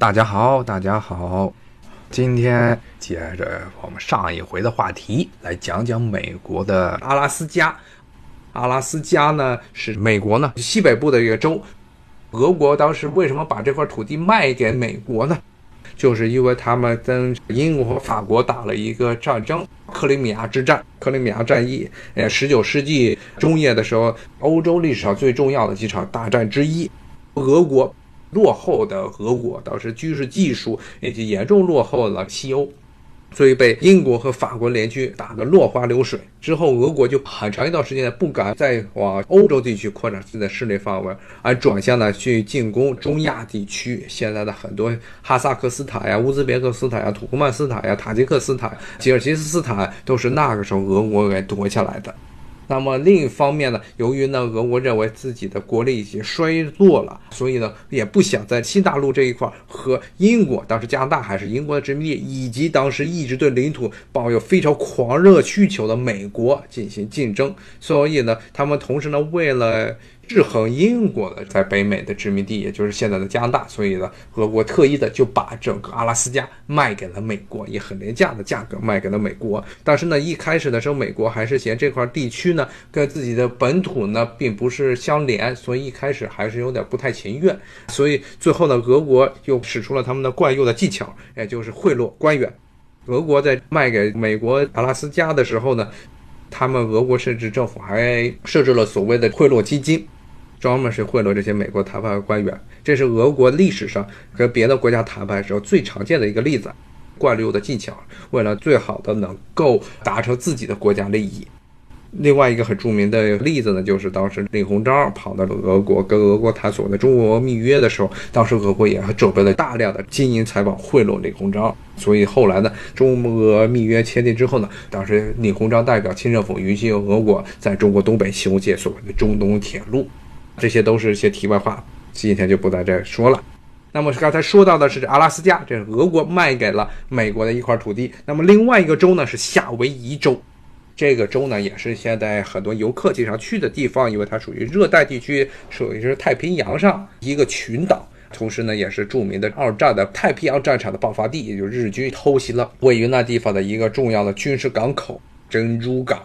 大家好，大家好，今天接着我们上一回的话题来讲讲美国的阿拉斯加。阿拉斯加呢是美国呢西北部的一个州。俄国当时为什么把这块土地卖给美国呢？就是因为他们跟英国和法国打了一个战争——克里米亚之战、克里米亚战役。呃，十九世纪中叶的时候，欧洲历史上最重要的几场大战之一。俄国落后的俄国，当时军事技术以及严重落后了西欧。所以被英国和法国联军打得落花流水。之后，俄国就很长一段时间不敢再往欧洲地区扩展自己的势力范围，而转向呢去进攻中亚地区。现在的很多哈萨克斯坦呀、乌兹别克斯坦呀、土库曼斯坦呀、塔吉克斯坦、吉尔吉斯斯坦，都是那个时候俄国给夺下来的。那么另一方面呢，由于呢，俄国认为自己的国力已经衰弱了，所以呢，也不想在新大陆这一块和英国，当时加拿大还是英国的殖民地，以及当时一直对领土抱有非常狂热需求的美国进行竞争。所以呢，他们同时呢，为了制衡英国的在北美的殖民地，也就是现在的加拿大，所以呢，俄国特意的就把整个阿拉斯加卖给了美国，以很廉价的价格卖给了美国。但是呢，一开始的时候，美国还是嫌这块地区呢跟自己的本土呢并不是相连，所以一开始还是有点不太情愿。所以最后呢，俄国又使出了他们的惯用的技巧，也就是贿赂官员。俄国在卖给美国阿拉斯加的时候呢，他们俄国甚至政府还设置了所谓的贿赂基金。专门是贿赂这些美国谈判官员，这是俄国历史上跟别的国家谈判时候最常见的一个例子，惯用的技巧，为了最好的能够达成自己的国家利益。另外一个很著名的例子呢，就是当时李鸿章跑到了俄国跟俄国谈所谓的中俄密约的时候，当时俄国也准备了大量的金银财宝贿赂李鸿章，所以后来呢，中俄密约签订之后呢，当时李鸿章代表清政府允许俄国在中国东北修建所谓的中东铁路。这些都是一些题外话，今天就不在这说了。那么刚才说到的是阿拉斯加，这是俄国卖给了美国的一块土地。那么另外一个州呢是夏威夷州，这个州呢也是现在很多游客经常去的地方，因为它属于热带地区，属于是太平洋上一个群岛，同时呢也是著名的二战的太平洋战场的爆发地，也就是日军偷袭了位于那地方的一个重要的军事港口珍珠港。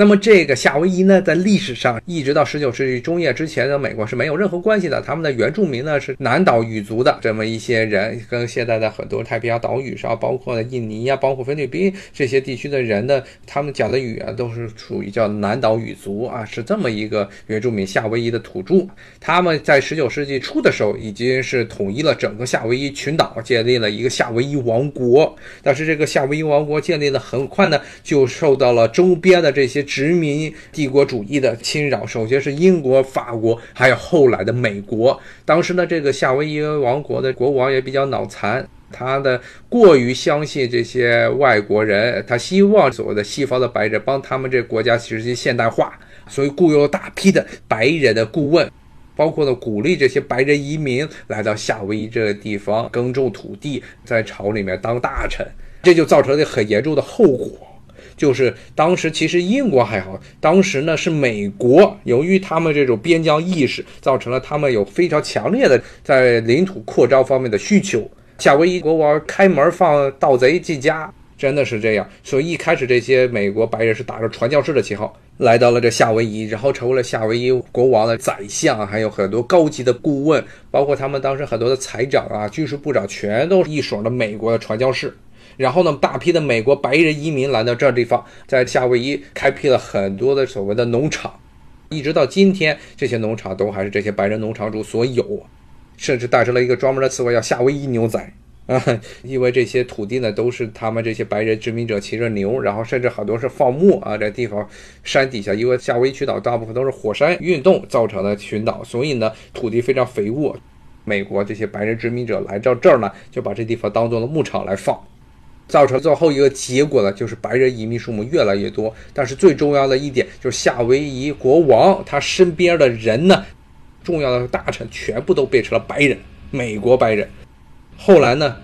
那么这个夏威夷呢，在历史上一直到十九世纪中叶之前的美国是没有任何关系的。他们的原住民呢是南岛语族的这么一些人，跟现在的很多太平洋岛屿上，包括印尼呀，包括菲律宾这些地区的人呢，他们讲的语言都是属于叫南岛语族啊，是这么一个原住民夏威夷的土著。他们在十九世纪初的时候已经是统一了整个夏威夷群岛，建立了一个夏威夷王国。但是这个夏威夷王国建立的很快呢，就受到了周边的这些。殖民帝国主义的侵扰，首先是英国、法国，还有后来的美国。当时呢，这个夏威夷王国的国王也比较脑残，他的过于相信这些外国人，他希望所谓的西方的白人帮他们这国家实行现代化，所以雇佣了大批的白人的顾问，包括呢鼓励这些白人移民来到夏威夷这个地方耕种土地，在朝里面当大臣，这就造成了很严重的后果。就是当时其实英国还好，当时呢是美国，由于他们这种边疆意识，造成了他们有非常强烈的在领土扩张方面的需求。夏威夷国王开门放盗贼进家，真的是这样。所以一开始这些美国白人是打着传教士的旗号来到了这夏威夷，然后成为了夏威夷国王的宰相，还有很多高级的顾问，包括他们当时很多的财长啊、军事部长，全都是一手的美国的传教士。然后呢，大批的美国白人移民来到这地方，在夏威夷开辟了很多的所谓的农场，一直到今天，这些农场都还是这些白人农场主所有，甚至诞生了一个专门的词汇叫夏威夷牛仔啊，因为这些土地呢都是他们这些白人殖民者骑着牛，然后甚至很多是放牧啊，这地方山底下，因为夏威夷群岛大部分都是火山运动造成的群岛，所以呢土地非常肥沃，美国这些白人殖民者来到这儿呢，就把这地方当做了牧场来放。造成最后一个结果呢，就是白人移民数目越来越多。但是最重要的一点就是夏威夷国王他身边的人呢，重要的大臣全部都变成了白人，美国白人。后来呢，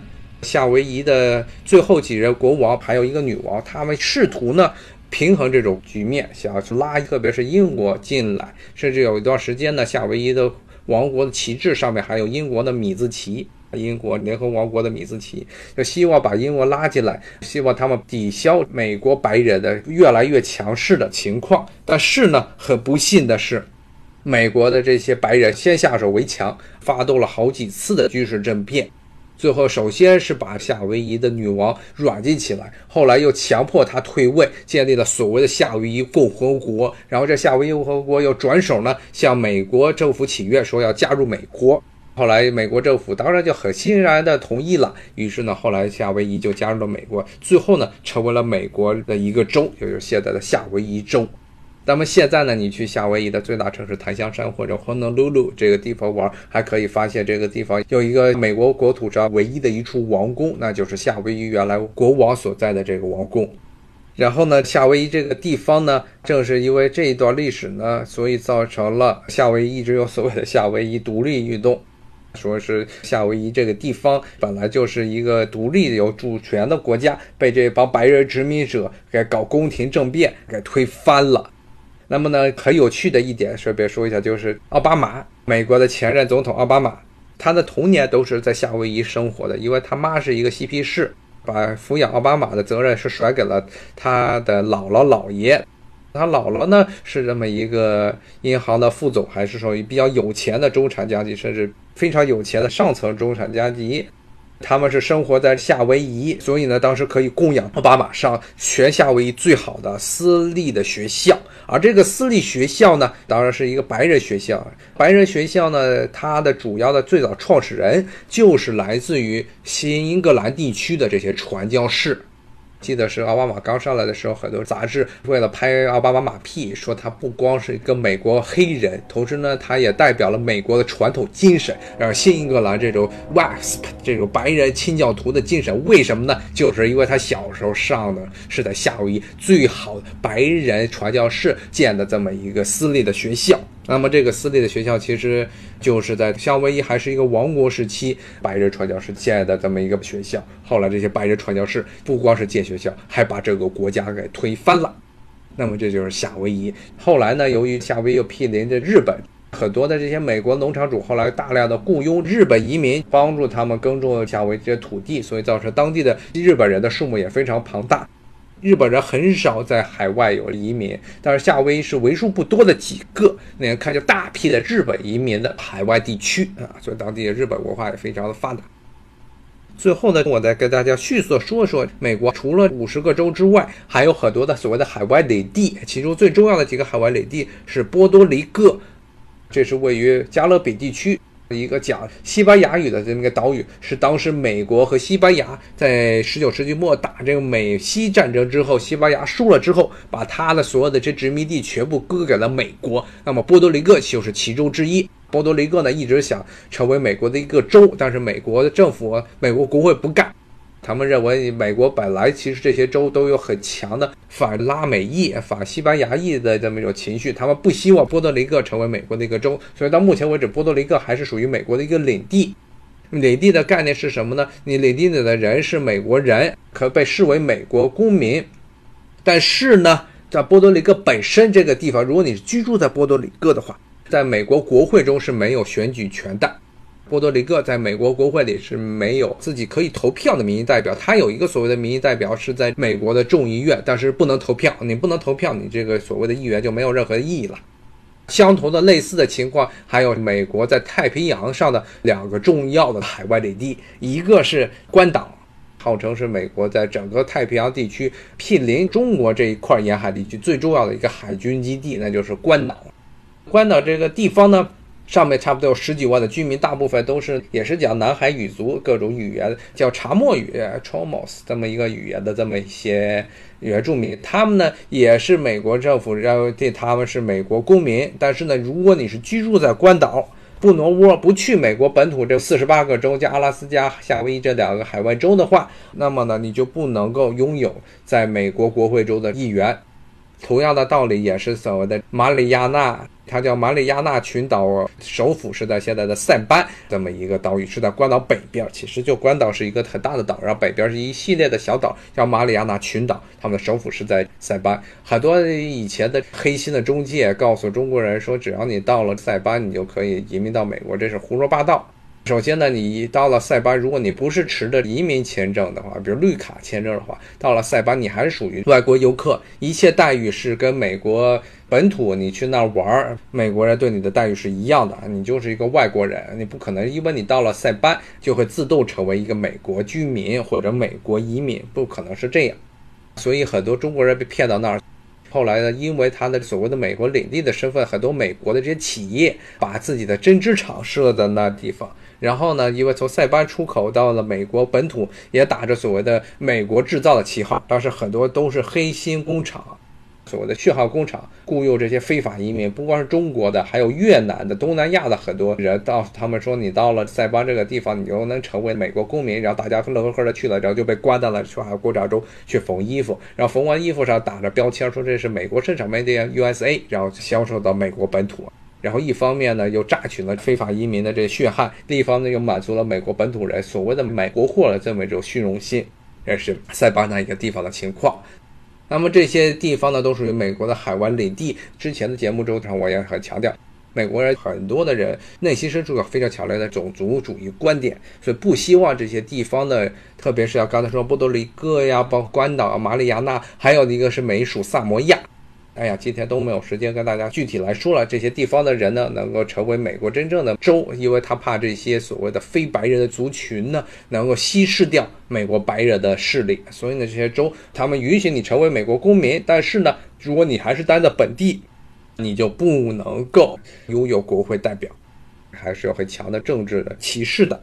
夏威夷的最后几任国王还有一个女王，他们试图呢平衡这种局面，想要去拉特别是英国进来，甚至有一段时间呢，夏威夷的王国的旗帜上面还有英国的米字旗。英国联合王国的米兹奇，就希望把英国拉进来，希望他们抵消美国白人的越来越强势的情况。但是呢，很不幸的是，美国的这些白人先下手为强，发动了好几次的军事政变。最后，首先是把夏威夷的女王软禁起来，后来又强迫她退位，建立了所谓的夏威夷共和国。然后，这夏威夷共和国又转手呢，向美国政府请愿，说要加入美国。后来，美国政府当然就很欣然的同意了。于是呢，后来夏威夷就加入了美国，最后呢，成为了美国的一个州，也就是现在的夏威夷州。那么现在呢，你去夏威夷的最大城市檀香山或者 Honolulu 这个地方玩，还可以发现这个地方有一个美国国土上唯一的一处王宫，那就是夏威夷原来国王所在的这个王宫。然后呢，夏威夷这个地方呢，正是因为这一段历史呢，所以造成了夏威夷一直有所谓的夏威夷独立运动，说是夏威夷这个地方本来就是一个独立有主权的国家，被这帮白人殖民者给搞宫廷政变给推翻了。那么呢，很有趣的一点，顺便说一下，就是奥巴马，美国的前任总统奥巴马，他的童年都是在夏威夷生活的，因为他妈是一个嬉皮士，把抚养奥巴马的责任是甩给了他的姥姥姥爷。他姥姥呢是这么一个银行的副总，还是属于比较有钱的中产阶级，甚至非常有钱的上层中产阶级。他们是生活在夏威夷，所以呢，当时可以供养奥巴马上全夏威夷最好的私立的学校。而这个私立学校呢，当然是一个白人学校。白人学校呢，它的主要的最早创始人就是来自于新英格兰地区的这些传教士。记得是奥巴马刚上来的时候，很多杂志为了拍奥巴马马屁，说他不光是一个美国黑人，同时呢，他也代表了美国的传统精神，而新英格兰这种 WASP 这种白人清教徒的精神。为什么呢？就是因为他小时候上的是在夏威夷最好的白人传教士建的这么一个私立的学校。那么这个私立的学校其实就是在夏威夷还是一个王国时期，白人传教士建的这么一个学校。后来这些白人传教士不光是建学校，还把这个国家给推翻了。那么这就是夏威夷。后来呢，由于夏威夷又毗邻着日本，很多的这些美国农场主后来大量的雇佣日本移民，帮助他们耕种夏威夷这些土地，所以造成当地的日本人的数目也非常庞大。日本人很少在海外有移民，但是夏威夷是为数不多的几个，你看就大批的日本移民的海外地区啊，所以当地的日本文化也非常的发达。最后呢，我再跟大家迅速说说美国除了五十个州之外，还有很多的所谓的海外领地，其中最重要的几个海外领地是波多黎各，这是位于加勒比地区。一个讲西班牙语的这么一个岛屿，是当时美国和西班牙在十九世纪末打这个美西战争之后，西班牙输了之后，把他的所有的这殖民地全部割给了美国。那么波多黎各就是其中之一。波多黎各呢一直想成为美国的一个州，但是美国的政府、美国国会不干。他们认为，美国本来其实这些州都有很强的反拉美裔、反西班牙裔的这么一种情绪，他们不希望波多黎各成为美国的一个州，所以到目前为止，波多黎各还是属于美国的一个领地。领地的概念是什么呢？你领地里的人是美国人，可被视为美国公民，但是呢，在波多黎各本身这个地方，如果你是居住在波多黎各的话，在美国国会中是没有选举权的。波多黎各在美国国会里是没有自己可以投票的民意代表，他有一个所谓的民意代表是在美国的众议院，但是不能投票。你不能投票，你这个所谓的议员就没有任何意义了。相同的类似的情况还有美国在太平洋上的两个重要的海外领地，一个是关岛，号称是美国在整个太平洋地区毗邻中国这一块沿海地区最重要的一个海军基地，那就是关岛。关岛这个地方呢？上面差不多有十几万的居民，大部分都是也是讲南海语族各种语言，叫查莫语 （Chomos） 这么一个语言的这么一些原住民。他们呢也是美国政府认为他们是美国公民，但是呢，如果你是居住在关岛，不挪窝，不去美国本土这四十八个州加阿拉斯加、夏威夷这两个海外州的话，那么呢，你就不能够拥有在美国国会州的议员。同样的道理也是所谓的马里亚纳。它叫马里亚纳群岛，首府是在现在的塞班这么一个岛屿，是在关岛北边。其实就关岛是一个很大的岛，然后北边是一系列的小岛，叫马里亚纳群岛。他们的首府是在塞班。很多以前的黑心的中介告诉中国人说，只要你到了塞班，你就可以移民到美国，这是胡说八道。首先呢，你到了塞班，如果你不是持着移民签证的话，比如绿卡签证的话，到了塞班你还是属于外国游客，一切待遇是跟美国本土你去那儿玩儿，美国人对你的待遇是一样的，你就是一个外国人，你不可能因为你到了塞班就会自动成为一个美国居民或者美国移民，不可能是这样。所以很多中国人被骗到那儿。后来呢，因为他的所谓的美国领地的身份，很多美国的这些企业把自己的针织厂设在那地方。然后呢，因为从塞班出口到了美国本土，也打着所谓的美国制造的旗号，当时很多都是黑心工厂。所谓的血汗工厂雇佣这些非法移民，不光是中国的，还有越南的、东南亚的很多人。到他们说你到了塞班这个地方，你就能成为美国公民。然后大家乐呵呵的去了，然后就被关到了血汗工厂中去缝衣服。然后缝完衣服上打着标签说这是美国生产 Made in USA，然后销售到美国本土。然后一方面呢又榨取了非法移民的这血汗，另一方面又满足了美国本土人所谓的买国货的这么一种虚荣心。这是塞班那一个地方的情况。那么这些地方呢，都属于美国的海湾领地。之前的节目中，我也很强调，美国人很多的人内心深处有非常强烈的种族主义观点，所以不希望这些地方的，特别是要刚才说波多黎各呀，包括关岛、马里亚纳，还有一个是美属萨摩亚。哎呀，今天都没有时间跟大家具体来说了。这些地方的人呢，能够成为美国真正的州，因为他怕这些所谓的非白人的族群呢，能够稀释掉美国白人的势力。所以呢，这些州他们允许你成为美国公民，但是呢，如果你还是待在本地，你就不能够拥有国会代表，还是有很强的政治的歧视的。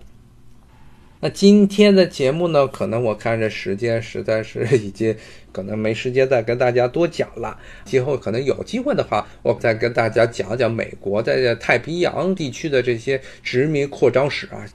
那今天的节目呢，可能我看这时间实在是 已经可能没时间再跟大家多讲了。今后可能有机会的话，我再跟大家讲讲美国在太平洋地区的这些殖民扩张史啊。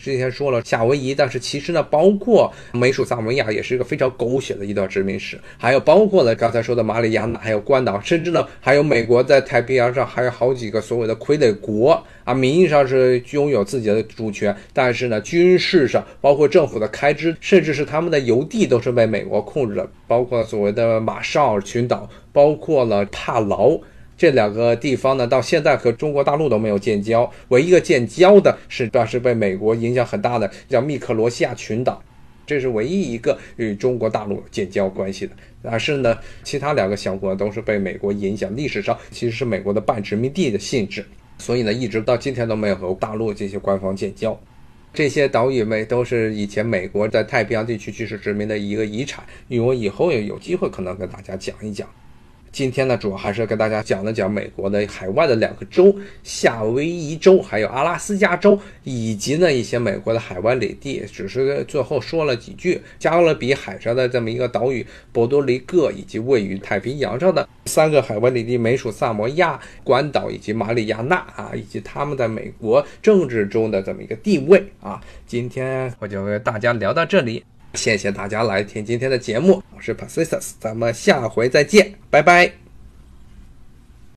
之前说了夏威夷，但是其实呢，包括美属萨摩亚也是一个非常狗血的一段殖民史，还有包括了刚才说的马里亚纳，还有关岛，甚至呢，还有美国在太平洋上还有好几个所谓的傀儡国啊，名义上是拥有自己的主权，但是呢，军事上包括政府的开支，甚至是他们的邮递都是被美国控制的，包括所谓的马绍尔群岛，包括了帕劳。这两个地方呢，到现在和中国大陆都没有建交，唯一一个建交的是，当时被美国影响很大的叫密克罗西亚群岛，这是唯一一个与中国大陆建交关系的。但是呢，其他两个小国都是被美国影响，历史上其实是美国的半殖民地的性质，所以呢，一直到今天都没有和大陆进行官方建交。这些岛屿们都是以前美国在太平洋地区军事殖民的一个遗产，因为我以后也有机会可能跟大家讲一讲。今天呢，主要还是跟大家讲了讲美国的海外的两个州，夏威夷州还有阿拉斯加州，以及呢一些美国的海湾领地。只是最后说了几句，加勒比海上的这么一个岛屿波多黎各，以及位于太平洋上的三个海湾领地，美属萨摩亚、关岛以及马里亚纳啊，以及他们在美国政治中的这么一个地位啊。今天我就跟大家聊到这里。谢谢大家来听今天的节目，我是 Pacius，咱们下回再见，拜拜。